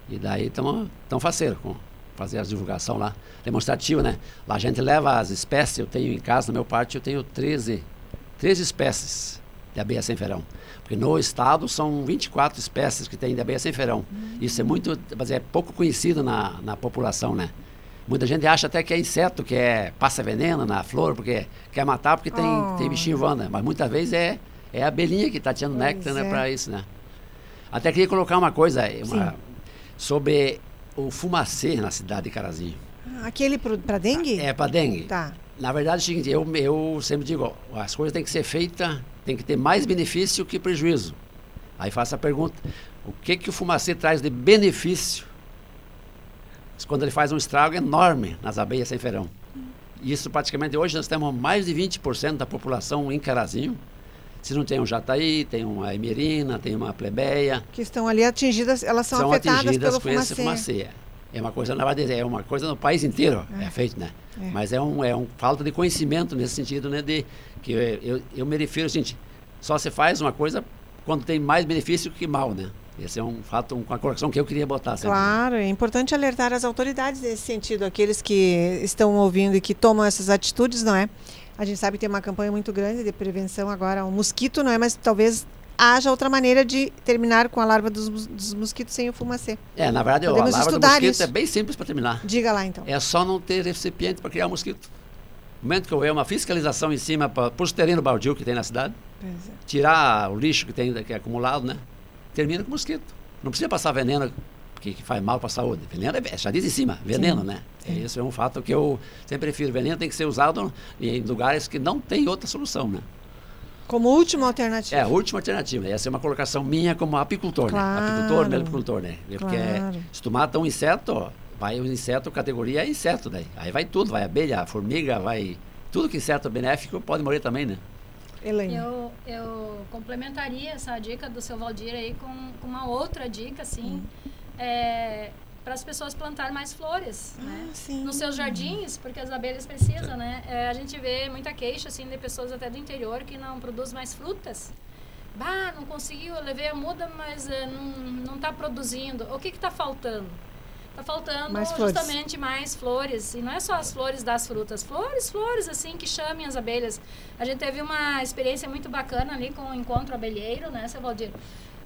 E daí estamos tão faceiro com fazer a divulgação lá, demonstrativa, né? Lá a gente leva as espécies, eu tenho em casa, no meu parte, eu tenho 13, 13 espécies de abelha sem ferão. Porque no estado são 24 espécies que tem de abelha sem ferão. Uhum. Isso é muito, mas é pouco conhecido na, na população, né? Muita gente acha até que é inseto, que é passa veneno na flor, porque quer matar porque tem, oh. tem bichinho voando. Mas muitas vezes é, é a abelhinha que está tirando pois néctar né, é. para isso, né? Até queria colocar uma coisa uma, sobre o fumacê na cidade de Carazinho. Aquele para dengue? É, para dengue. Tá. Na verdade é eu, eu sempre digo, as coisas têm que ser feitas tem que ter mais benefício que prejuízo. Aí faço a pergunta: o que, que o fumacê traz de benefício quando ele faz um estrago enorme nas abelhas sem ferão? Isso praticamente hoje nós temos mais de 20% da população em Carazinho. Se não tem um jataí, tem uma emerina, tem uma plebeia. Que estão ali atingidas, elas são, são afetadas atingidas pelo com fumacê. esse fumacê. É uma coisa, na verdade, é uma coisa no país inteiro, é, é feito, né? É. Mas é um, é um falta de conhecimento nesse sentido, né? De, que eu, eu, eu me refiro seguinte, só se faz uma coisa quando tem mais benefício que mal, né? Esse é um fato, uma correção que eu queria botar. Sempre. Claro, é importante alertar as autoridades nesse sentido, aqueles que estão ouvindo e que tomam essas atitudes, não é? A gente sabe que tem uma campanha muito grande de prevenção agora, o mosquito, não é? Mas talvez haja outra maneira de terminar com a larva dos, dos mosquitos sem o fumacê. É, na verdade, Podemos a larva do mosquito isso. é bem simples para terminar. Diga lá, então. É só não ter recipiente para criar o mosquito. No momento que houver uma fiscalização em cima para os terrenos baldio que tem na cidade, é. tirar o lixo que tem que é acumulado, né? Termina com mosquito. Não precisa passar veneno que, que faz mal para a saúde. Veneno é, já diz em cima, veneno, Sim. né? É, isso é um fato que eu sempre prefiro. Veneno tem que ser usado em lugares que não tem outra solução, né? Como última alternativa. É, última alternativa. Essa é uma colocação minha como apicultor, claro. né? Apicultor, melipultor, né? Porque claro. se tu mata um inseto, vai o inseto, categoria é inseto daí. Aí vai tudo, vai abelha, formiga, vai... Tudo que inseto benéfico pode morrer também, né? Elaine. Eu, eu complementaria essa dica do seu Valdir aí com, com uma outra dica, assim. Hum. É, para as pessoas plantar mais flores ah, né? Sim. nos seus jardins, porque as abelhas precisam, né? É, a gente vê muita queixa assim de pessoas até do interior que não produzem mais frutas. Bah, não conseguiu, eu levei a muda, mas é, não não está produzindo. O que está faltando? Tá faltando Mais justamente mais flores. E não é só as flores das frutas. Flores, flores, assim, que chamem as abelhas. A gente teve uma experiência muito bacana ali com o Encontro Abelheiro, né, seu Valdir?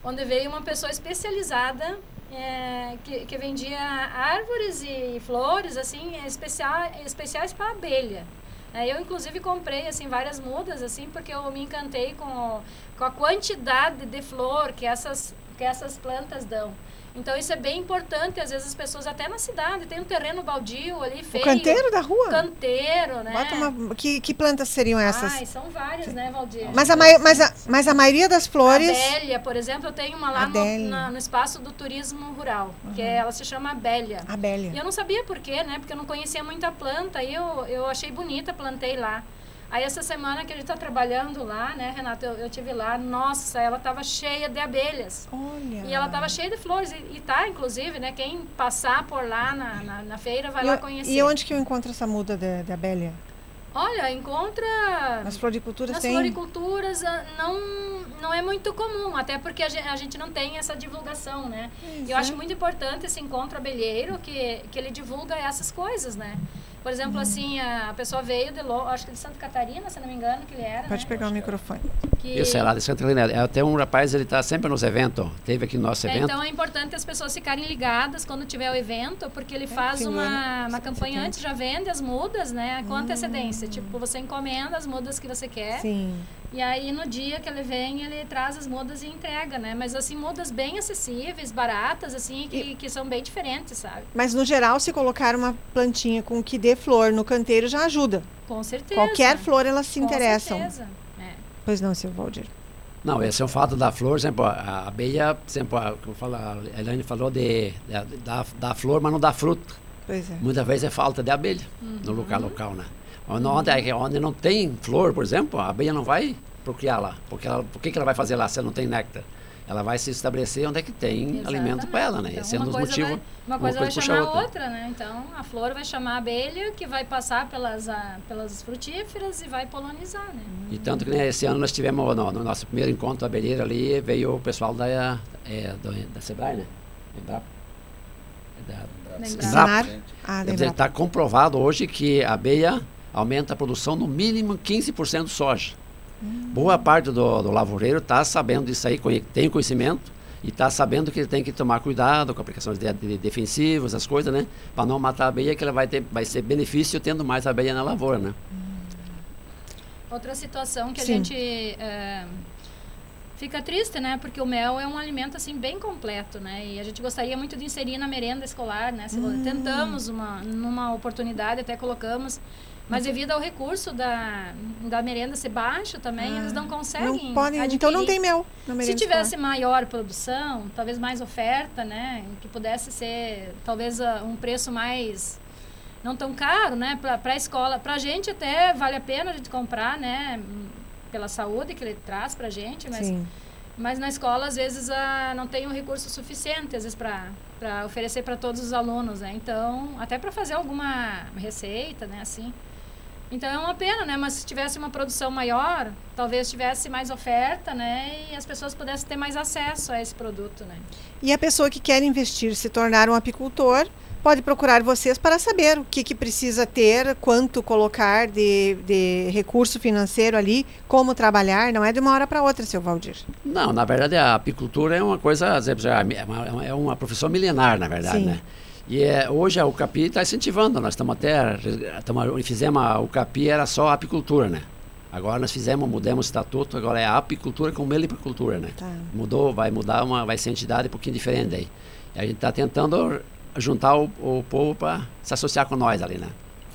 Onde veio uma pessoa especializada é, que, que vendia árvores e flores, assim, especial, especiais para abelha. É, eu, inclusive, comprei, assim, várias mudas, assim, porque eu me encantei com, com a quantidade de flor que essas, que essas plantas dão. Então, isso é bem importante. Às vezes, as pessoas, até na cidade, tem um terreno baldio ali, O feio. canteiro da rua? Canteiro, né? Uma, que, que plantas seriam essas? Ai, são várias, né, Valdir? mas, a mai, mas, a, mas a maioria das flores. Adélia, por exemplo, eu tenho uma lá no, na- no espaço do turismo rural, que é- ela se chama Abélia. E Abélia. eu não sabia por quê, né? Porque eu não conhecia muita planta. Aí eu, eu achei bonita, plantei lá. Aí essa semana que a gente está trabalhando lá, né, Renata? Eu, eu tive lá, nossa, ela estava cheia de abelhas. Olha. E ela estava cheia de flores. E, e tá, inclusive, né? Quem passar por lá na, na, na feira vai E, lá conhecer. e onde que eu encontro essa muda de, de abelha? Olha, encontra. Nas floriculturas Nas tem? floriculturas ah, não, não é muito comum, até porque a gen- a gente, não tem essa divulgação, né? Pois Eu é. acho muito importante esse encontro abelheiro, que, que ele divulga essas coisas, né? Por exemplo, Uhum. assim, a, pessoa veio de, Lo- acho que de Santa Catarina, se não me engano, que ele era, Pode né? pegar o microfone. Que- Isso é lá de Santa Catarina. É Até um rapaz, ele tá sempre nos eventos. Teve aqui no nosso É, evento. então é importante as pessoas ficarem ligadas quando tiver o evento, porque ele faz fim do uma, uma campanha antes, já vende as mudas, né? Com antecedência. Tipo, você encomenda as mudas que você quer. Sim. E aí no dia que ele vem, ele traz as mudas e entrega, né? Mas assim, mudas bem acessíveis, baratas, assim, que, que são bem diferentes, sabe? Mas no geral, se colocar uma plantinha com que dê flor no canteiro já ajuda. Com certeza. Qualquer flor elas se Com interessam. certeza. É. Pois não, seu Valdir. Não, esse é o fato da flor, exemplo, a abelha, exemplo, a, como fala, a Elaine falou de, de- da, da flor, mas não dá fruto. Pois é. Muitas vezes é falta de abelha no lugar local, né? Onde, onde, onde não tem flor, por exemplo, a abelha não vai procriar lá. Porque ela, por que, que ela vai fazer lá se ela não tem néctar? Ela vai se estabelecer onde é que tem alimento para ela, né? Então, Esse é um dos coisa motivos. vai- uma coisa vai puxa chamar a outra. outra. né? Então, a flor vai chamar a abelha, que vai passar pelas, ah, pelas frutíferas e vai polinizar, né? E tanto que né, esse ano nós tivemos, no, no nosso primeiro encontro abelheiro ali, veio o pessoal da, é, do, da Sebrae, né? Embrapa. É Da, Da Embrapa. Sinar. Ah, lembra. está comprovado hoje que a abelha aumenta a produção no mínimo 15% de soja. Boa parte do, do lavoureiro está sabendo disso aí, tem conhecimento e está sabendo que ele tem que tomar cuidado com aplicações de, de defensivos, as coisas, né? Para não matar a abelha, que ela vai, ter, vai ser benefício tendo mais abelha na lavoura, né? Outra situação que a Sim. gente é, fica triste, né? Porque o mel é um alimento assim bem completo, né? E a gente gostaria muito de inserir na merenda escolar, né? Se- Tentamos uma numa oportunidade até colocamos, mas devido ao recurso da, da merenda ser baixo também, eles não conseguem. Não podem, então não adquirir. tem mel Se tivesse escolar. maior produção, talvez mais oferta, né? Que pudesse ser talvez ah, um preço mais não tão caro, né? Para a escola, para a gente até vale a pena a gente comprar, né? Pela saúde que ele traz para a gente, mas Sim. mas na escola às vezes ah, não tem um recurso suficiente às vezes para para oferecer para todos os alunos, né? Então até para fazer alguma receita, né? Assim. Então é uma pena, né? Mas se tivesse uma produção maior, talvez tivesse mais oferta, né? E as pessoas pudessem ter mais acesso a esse produto, né? E a pessoa que quer investir, se tornar um apicultor, pode procurar vocês para saber o que, que precisa ter, quanto colocar de, de recurso financeiro ali, como trabalhar. Não é de uma hora para outra, seu Valdir. Não, na verdade a apicultura é uma coisa, já é uma, é uma profissão milenar, na verdade, Sim. né? E é, hoje a UCAPI está incentivando, nós estamos até, estamos, fizemos a UCAPI, era só apicultura, né? Agora nós fizemos, mudamos o estatuto, agora é apicultura com melipicultura, né? Tá. Mudou, vai mudar, uma, vai ser entidade um pouquinho diferente aí. E a gente está tentando juntar o, o povo para se associar com nós ali, né?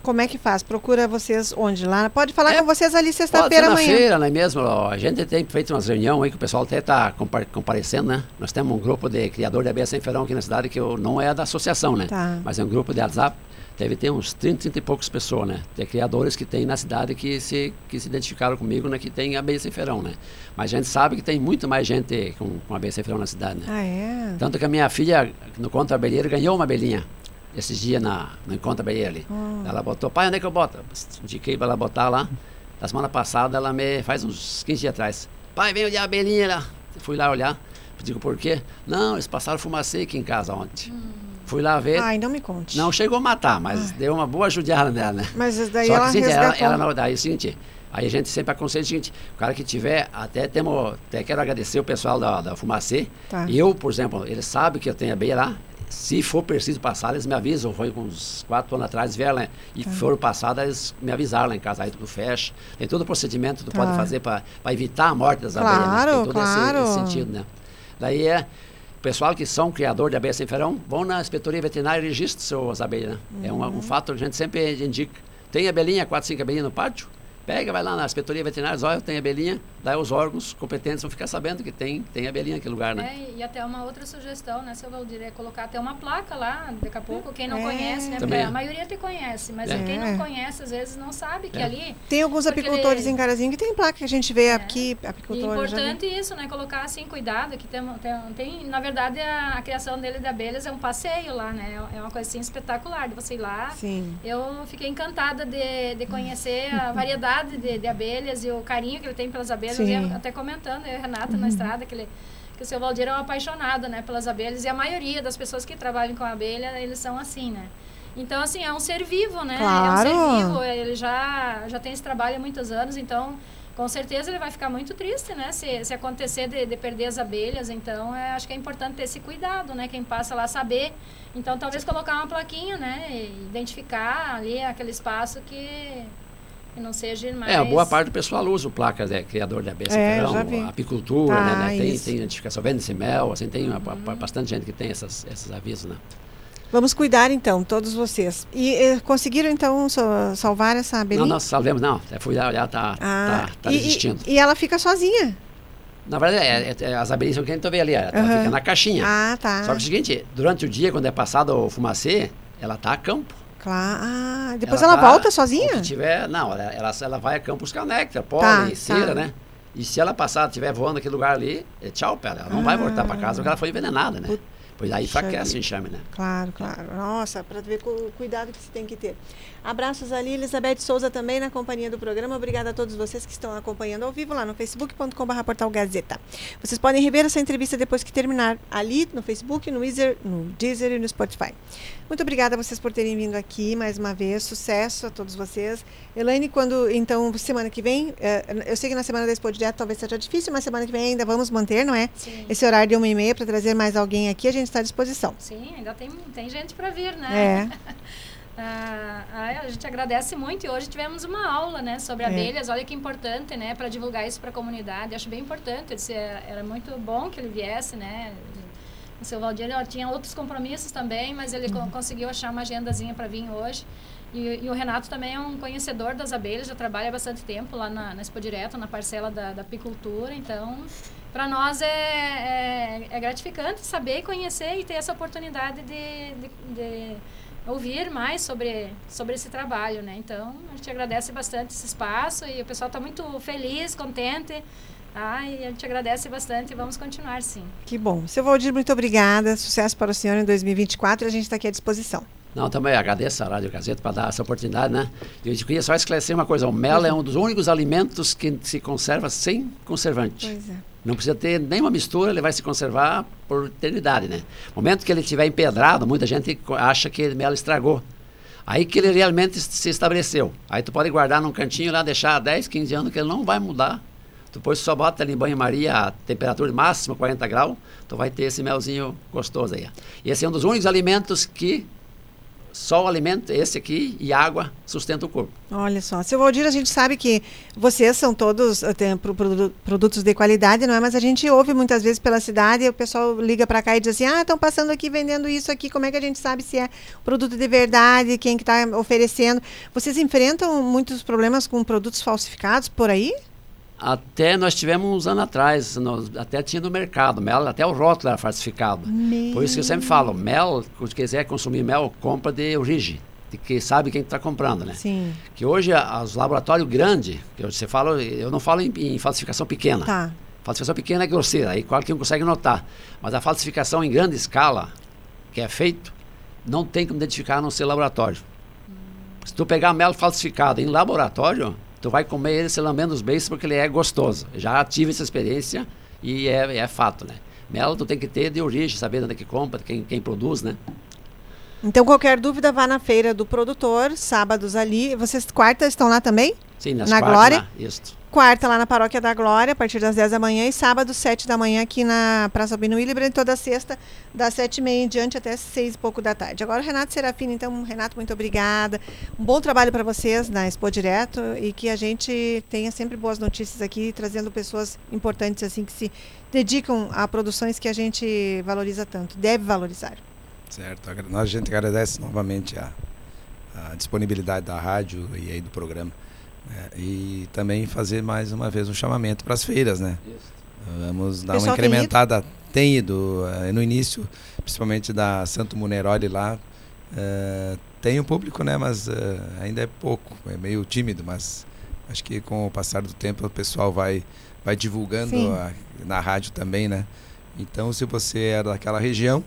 Como é que faz? Procura vocês onde? Lá? Pode falar É, com vocês ali sexta-feira amanhã. feira, não é mesmo? A gente tem feito umas reuniões aí que o pessoal até está comparecendo, né? Nós temos um grupo de criador de abelha sem ferão aqui na cidade que eu- não é da associação, né? Tá. Mas é um grupo de WhatsApp. Deve ter uns 30, 30 e poucas pessoas, né? Tem criadores que tem na cidade que se, que se identificaram comigo, né? Que tem abelha sem ferão, né? Mas a gente sabe que tem muito mais gente com, com abelha sem ferão na cidade, né? Ah, é? Tanto que a minha filha, no Contra Abelheiro, ganhou uma abelhinha. Esses dias na, no Encontro Abelheiro ali. Ela botou, pai, onde é que eu boto? Indiquei para ela botar lá. Na semana passada, ela me. faz uns 15 dias atrás. Pai, veio de abelhinha lá. Fui lá olhar. Digo, por quê? Não, eles passaram fumacê aqui em casa ontem. Fui lá ver. Ai, não me conte. Não chegou a matar, mas deu uma boa judiada nela, né? Mas daí Só que ela assim, ela, resgatou. ela não, daí é o seguinte, aí a gente sempre aconselha o seguinte, o cara que tiver, até temos, até quero agradecer o pessoal da, da Fumacê. Tá. Eu, por exemplo, eles sabem que eu tenho abelha lá. Se for preciso passar, eles me avisam. Foi com uns quatro anos atrás, vieram lá, e Tá. foram passadas, eles me avisaram lá em casa. Aí tudo fecha. Tem todo o procedimento que tu Tá. pode fazer para evitar a morte das Claro, abelhas. né? Tem todo esse- claro. esse, sentido, né? Daí é. O pessoal que são criador de abelha sem ferão, vão na inspetoria veterinária e registram suas abelhas. Né? É um, Uhum. um fato que a gente sempre indica. Tem abelhinha, quatro, cinco abelhinhas no pátio? Pega, vai lá na inspetoria veterinária, olha, eu tenho abelhinha, daí os órgãos competentes vão ficar sabendo que tem, tem abelhinha naquele lugar, né? É, e até uma outra sugestão, né, seu Valdir, é colocar até uma placa lá, daqui a pouco, quem não É. conhece, né? Porque Também. a maioria te conhece, mas É. quem não conhece, às vezes, não sabe que É. ali Tem alguns apicultores ele- em Carazinho que tem placa que a gente vê É. aqui, apicultores. vi. importante isso, né? Colocar assim, cuidado, que tem, tem, tem- na verdade, a, a criação dele de abelhas é um passeio lá, né? É uma coisa assim espetacular de você ir lá. Sim. Eu fiquei encantada de, de conhecer a variedade de, de abelhas e o carinho que ele tem pelas abelhas. Sim. Até comentando, eu e Renata na estrada, que, ele, que o seu Valdir é um apaixonado né, pelas abelhas. E a maioria das pessoas que trabalham com abelha, eles são assim, né? Então, assim, é um ser vivo, né? Claro. É um ser vivo. Ele já, já tem esse trabalho há muitos anos, então com certeza ele vai ficar muito triste, né? Se, se acontecer de, de perder as abelhas. Então, é, acho que é importante ter esse cuidado, né? Quem passa lá saber. Então, talvez colocar uma plaquinha, né? E identificar ali aquele espaço que, que não seja mais... É, a boa parte do pessoal usa o placas, é criador de abelha É, vi. apicultura, Ah, né, né? Tem, tem identificação, vende-se mel, assim, tem uma- Uhum. bastante gente que tem essas, esses avisos, né? Vamos cuidar então, todos vocês. E eh, conseguiram então so- salvar essa abelhinha? Não, nós salvemos, não, é, fui lá, já tá, Ah, tá, tá e, desistindo. e, e ela fica sozinha? Na verdade, é, é- é- as abelhas são que a gente vê ali, ela Aham. fica na caixinha. Ah, tá. Só que é o seguinte, durante o dia, quando é passado o fumacê, ela tá a campo. Claro. Ah, depois ela, tá- volta sozinha? que tiver, não, ela, ela, ela vai a campo buscar néctar, Tá, pólen, tá. cera, né? E se ela passar, estiver voando naquele lugar ali, é tchau pra ela. Ela não vai voltar para casa porque ela foi envenenada, né? Pois aí Puxa enfraquece o enxame, né? Claro, claro. Nossa, para ver o cuidado que se tem que ter. Abraços ali, Elizabeth Souza também na companhia do programa. Obrigada a todos vocês que estão acompanhando ao vivo lá no facebook.com.br portal Gazeta. Vocês podem rever essa entrevista depois que terminar ali no Facebook, no Deezer, no Deezer e no Spotify. Muito obrigada a vocês por terem vindo aqui mais uma vez. Sucesso a todos vocês. Elaine, quando então, semana que vem, eh, eu sei que na semana da Expo Direto talvez seja difícil, mas semana que vem ainda vamos manter, não é? Sim. Esse horário de uma e meia para trazer mais alguém aqui, a gente está à disposição. Sim, ainda tem, tem gente para vir, né? É. Ah, a gente agradece muito e hoje tivemos uma aula, né, sobre É. abelhas. Olha que importante, né, para divulgar isso para a comunidade. Acho bem importante. Disse, é, era muito bom que ele viesse, né. O seu Valdir ó, tinha outros compromissos também, mas ele Uhum. co- conseguiu achar uma agendazinha para vir hoje. E, e o Renato também é um conhecedor das abelhas, já trabalha há bastante tempo lá na, na Expo Direto, na parcela da, da apicultura. Então, para nós é, é, é gratificante saber, conhecer e ter essa oportunidade de, de, de ouvir mais sobre, sobre esse trabalho, né? Então, a gente agradece bastante esse espaço e o pessoal está muito feliz, contente, tá? E a gente agradece bastante e vamos continuar, sim. Que bom. Seu Valdir, muito obrigada. Sucesso para o senhor em 2024 e a gente está aqui à disposição. Não, também agradeço a Rádio Gazeta para dar essa oportunidade, né? Eu queria só esclarecer uma coisa: o mel é um dos únicos alimentos que se conserva sem conservante. Pois é. Não precisa ter nenhuma mistura, ele vai se conservar por eternidade, né? No momento que ele estiver empedrado, muita gente acha que o mel estragou. Aí que ele realmente se estabeleceu. Aí tu pode guardar num cantinho lá, deixar 10, 15 anos que ele não vai mudar. Depois só bota em banho-maria a temperatura máxima 40 graus, tu vai ter esse melzinho gostoso aí. esse é um dos únicos alimentos que só o alimento, esse aqui, e água sustenta o corpo. Olha só. Seu Valdir, a gente sabe que vocês são todos eh, têm pro- produ- produtos de qualidade, não é? Mas a gente ouve muitas vezes pela cidade o pessoal liga para cá e diz assim: ah, estão passando aqui vendendo isso aqui. Como é que a gente sabe se é produto de verdade, quem que está oferecendo? Vocês enfrentam muitos problemas com produtos falsificados por aí? Até nós tivemos uns anos atrás, nós, até tinha no mercado, mel, até o rótulo era falsificado. Por isso que eu sempre falo, mel, se quiser consumir mel, compra de origem, de que sabe quem está comprando, né? Sim. Que hoje os laboratórios grandes, que você fala, eu não falo em, em falsificação pequena. Tá. Falsificação pequena é grosseira, aí qualquer um consegue notar. Mas a falsificação em grande escala, que é feito, não tem como identificar a não ser laboratório. Se tu pegar mel falsificado em laboratório, tu vai comer ele se lambendo os beijos porque ele é gostoso. Já tive essa experiência e é, é fato, né? Mel tu tem que ter de origem, saber de onde é que compra, quem, quem produz, né? Então, qualquer dúvida, vá na feira do produtor, sábados ali. Vocês quartas estão lá também? Sim, nas Na quartas Glória? lá, Isso. Quarta lá na Paróquia da Glória, a partir das 10 da manhã, e sábado, 7 da manhã, aqui na Praça Albino Willibrand, toda sexta, das 7 e meia em diante até 6 e pouco da tarde. Agora, Renato Serafino, então, Renato, muito obrigada. Um bom trabalho para vocês na Expo Direto e que a gente tenha sempre boas notícias aqui, trazendo pessoas importantes, assim, que se dedicam a produções que a gente valoriza tanto, deve valorizar. Certo. Nós a gente agradece novamente a, a disponibilidade da rádio e aí do programa. Né? E também fazer mais uma vez um chamamento para as feiras, né? Vamos dar uma pessoal tem ido? incrementada. Tem ido eh, no início, principalmente da Santo Muneroli lá. eh, tem um público, né? Mas eh, ainda é pouco, é meio tímido, mas acho que com o passar do tempo o pessoal vai, vai divulgando a- na rádio também, né? Então, se você é daquela região,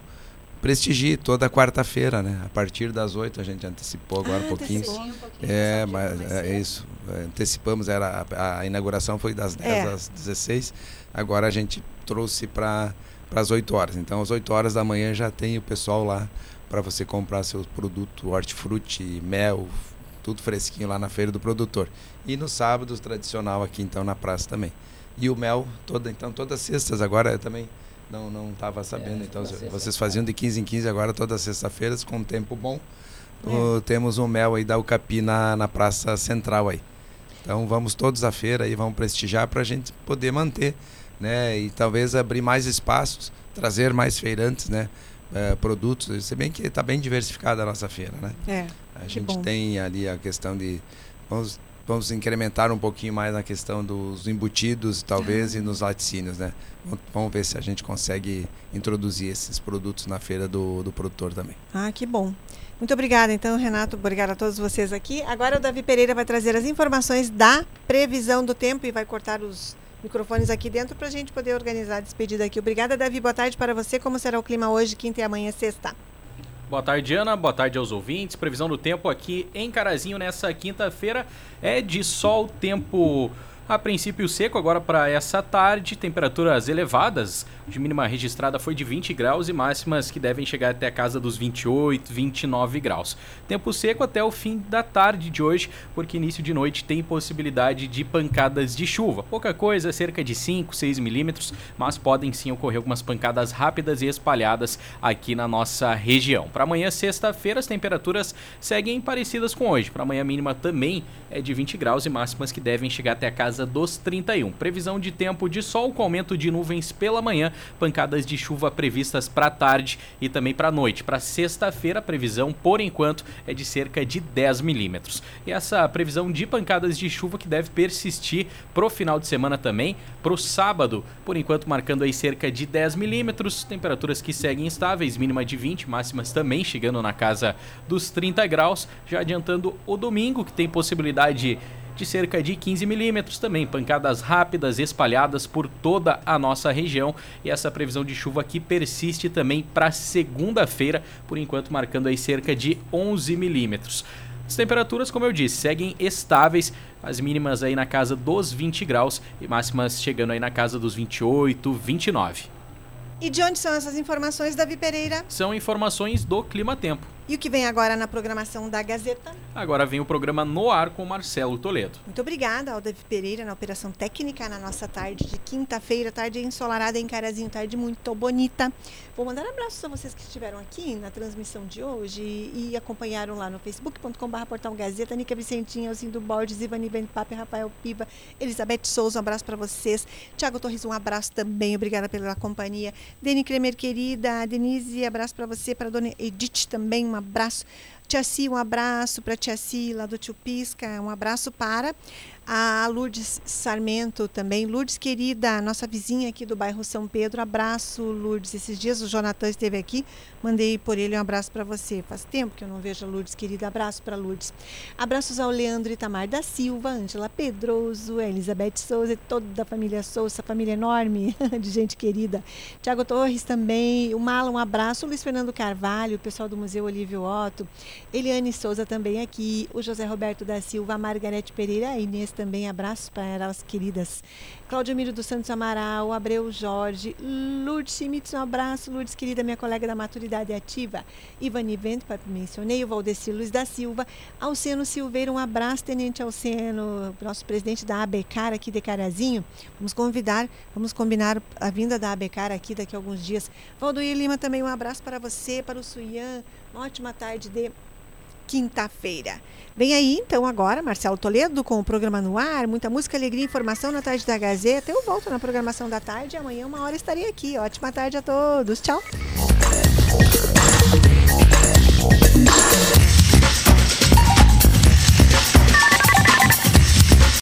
prestigie toda quarta-feira, né? A partir das 8 a gente antecipou agora Ah, um pouquinho. antecipou. Um pouquinho, É, mas é isso. é, Antecipamos, era a, a inauguração foi das 10 É. às 16. Agora a gente trouxe para as 8 horas. Então, às 8 horas da manhã já tem o pessoal lá para você comprar seu produto, hortifruti, mel, tudo fresquinho lá na feira do produtor. E no sábado, tradicional aqui então na praça também. E o mel, toda, então todas as sextas agora também não não estava sabendo. É, então vocês faziam de 15 em 15 agora todas as sextas-feiras com um tempo bom. É. O- temos um mel aí da Ucapi na, na praça central aí. Então vamos todos à feira e vamos prestigiar para a gente poder manter, né? E talvez abrir mais espaços, trazer mais feirantes, né? eh, produtos, se bem que está bem diversificada a nossa feira, né? É. A gente bom. tem ali a questão de vamos, vamos incrementar um pouquinho mais na questão dos embutidos, talvez, e nos laticínios, né? Vamos- ver se a gente consegue introduzir esses produtos na feira do, do produtor também. Ah, que bom. Muito obrigada, então, Renato. Obrigada a todos vocês aqui. Agora o Davi Pereira vai trazer as informações da previsão do tempo e vai cortar os microfones aqui dentro para a gente poder organizar a despedida aqui. Obrigada, Davi. Boa tarde para você. Como será o clima hoje, quinta e amanhã, sexta? Boa tarde, Ana. Boa tarde aos ouvintes. Previsão do tempo aqui em Carazinho nessa quinta-feira é de sol, tempo a princípio seco agora para essa tarde, temperaturas elevadas. De mínima registrada foi de 20 graus e máximas que devem chegar até a casa dos 28, 29 graus. Tempo seco até o fim da tarde de hoje, porque início de noite tem possibilidade de pancadas de chuva. Pouca coisa, cerca de 5, 6 milímetros, mas podem sim ocorrer algumas pancadas rápidas e espalhadas aqui na nossa região. Para amanhã, sexta-feira, as temperaturas seguem parecidas com hoje. Para amanhã, a mínima também é de 20 graus e máximas que devem chegar até a casa dos 31. Previsão de tempo de sol com aumento de nuvens pela manhã, pancadas de chuva previstas para tarde e também para noite. Para sexta-feira, a previsão, por enquanto, é de cerca de 10 milímetros. E essa previsão de pancadas de chuva que deve persistir pro final de semana também, pro sábado, por enquanto marcando aí cerca de 10 milímetros, temperaturas que seguem estáveis, mínima de 20, máximas também chegando na casa dos 30 graus, já adiantando o domingo que tem possibilidade de cerca de 15 milímetros também, pancadas rápidas espalhadas por toda a nossa região e essa previsão de chuva aqui persiste também para segunda-feira, por enquanto marcando aí cerca de 11 milímetros. As temperaturas, como eu disse, seguem estáveis, as mínimas aí na casa dos 20 graus e máximas chegando aí na casa dos 28, 29. E de onde são essas informações, Davi Pereira? São informações do Clima Tempo. E o que vem agora na programação da Gazeta? Agora vem o programa No Ar com Marcelo Toledo. Muito obrigada ao Davi Pereira na operação técnica na nossa tarde de quinta-feira, tarde ensolarada em Carazinho, tarde muito bonita. Vou mandar abraços a vocês que estiveram aqui na transmissão de hoje e acompanharam lá no facebook.com.br portal Gazeta, Nica Vicentinha, Alcindo Borges, Ivani Pape, Rafael Piva, Elizabeth Souza, um abraço para vocês. Tiago Torres, um abraço também, obrigada pela companhia. Deni Kremer, querida, Denise, abraço para você, para dona Edith também, um abraço. Tia Si, um abraço para Tia Si, lá do Tio Pisca, um abraço para a Lourdes Sarmento também. Lourdes, querida, nossa vizinha aqui do bairro São Pedro, abraço, Lourdes. Esses dias o Jonathan esteve aqui, mandei por ele um abraço para você. Faz tempo que eu não vejo a Lourdes, querida, abraço para Lourdes. Abraços ao Leandro Itamar da Silva, Ângela Pedroso, Elizabeth Souza e toda a família Souza, família enorme de gente querida. Tiago Torres também, o Mala, um abraço. Luiz Fernando Carvalho, o pessoal do Museu Olívio Otto. Eliane Souza também aqui, o José Roberto da Silva, a Margarete Pereira, a Inês também, abraços para elas queridas. Cláudio Miro dos Santos Amaral, Abreu Jorge, Lourdes Schmitz, um abraço, Lourdes querida, minha colega da Maturidade Ativa, Ivani Vento, mencionei, o Valdeci Luiz da Silva, Alceno Silveira, um abraço, Tenente Alceno, nosso presidente da ABECAR aqui de Carazinho. Vamos convidar, vamos combinar a vinda da ABECAR aqui daqui a alguns dias. Valdoir Lima também, um abraço para você, para o Suyan, uma ótima tarde de quinta-feira. Vem aí, então, agora, Marcelo Toledo com o programa no ar, muita música, alegria e informação na tarde da Gazeta. Eu volto na programação da tarde, amanhã uma hora estarei aqui. Ótima tarde a todos. Tchau.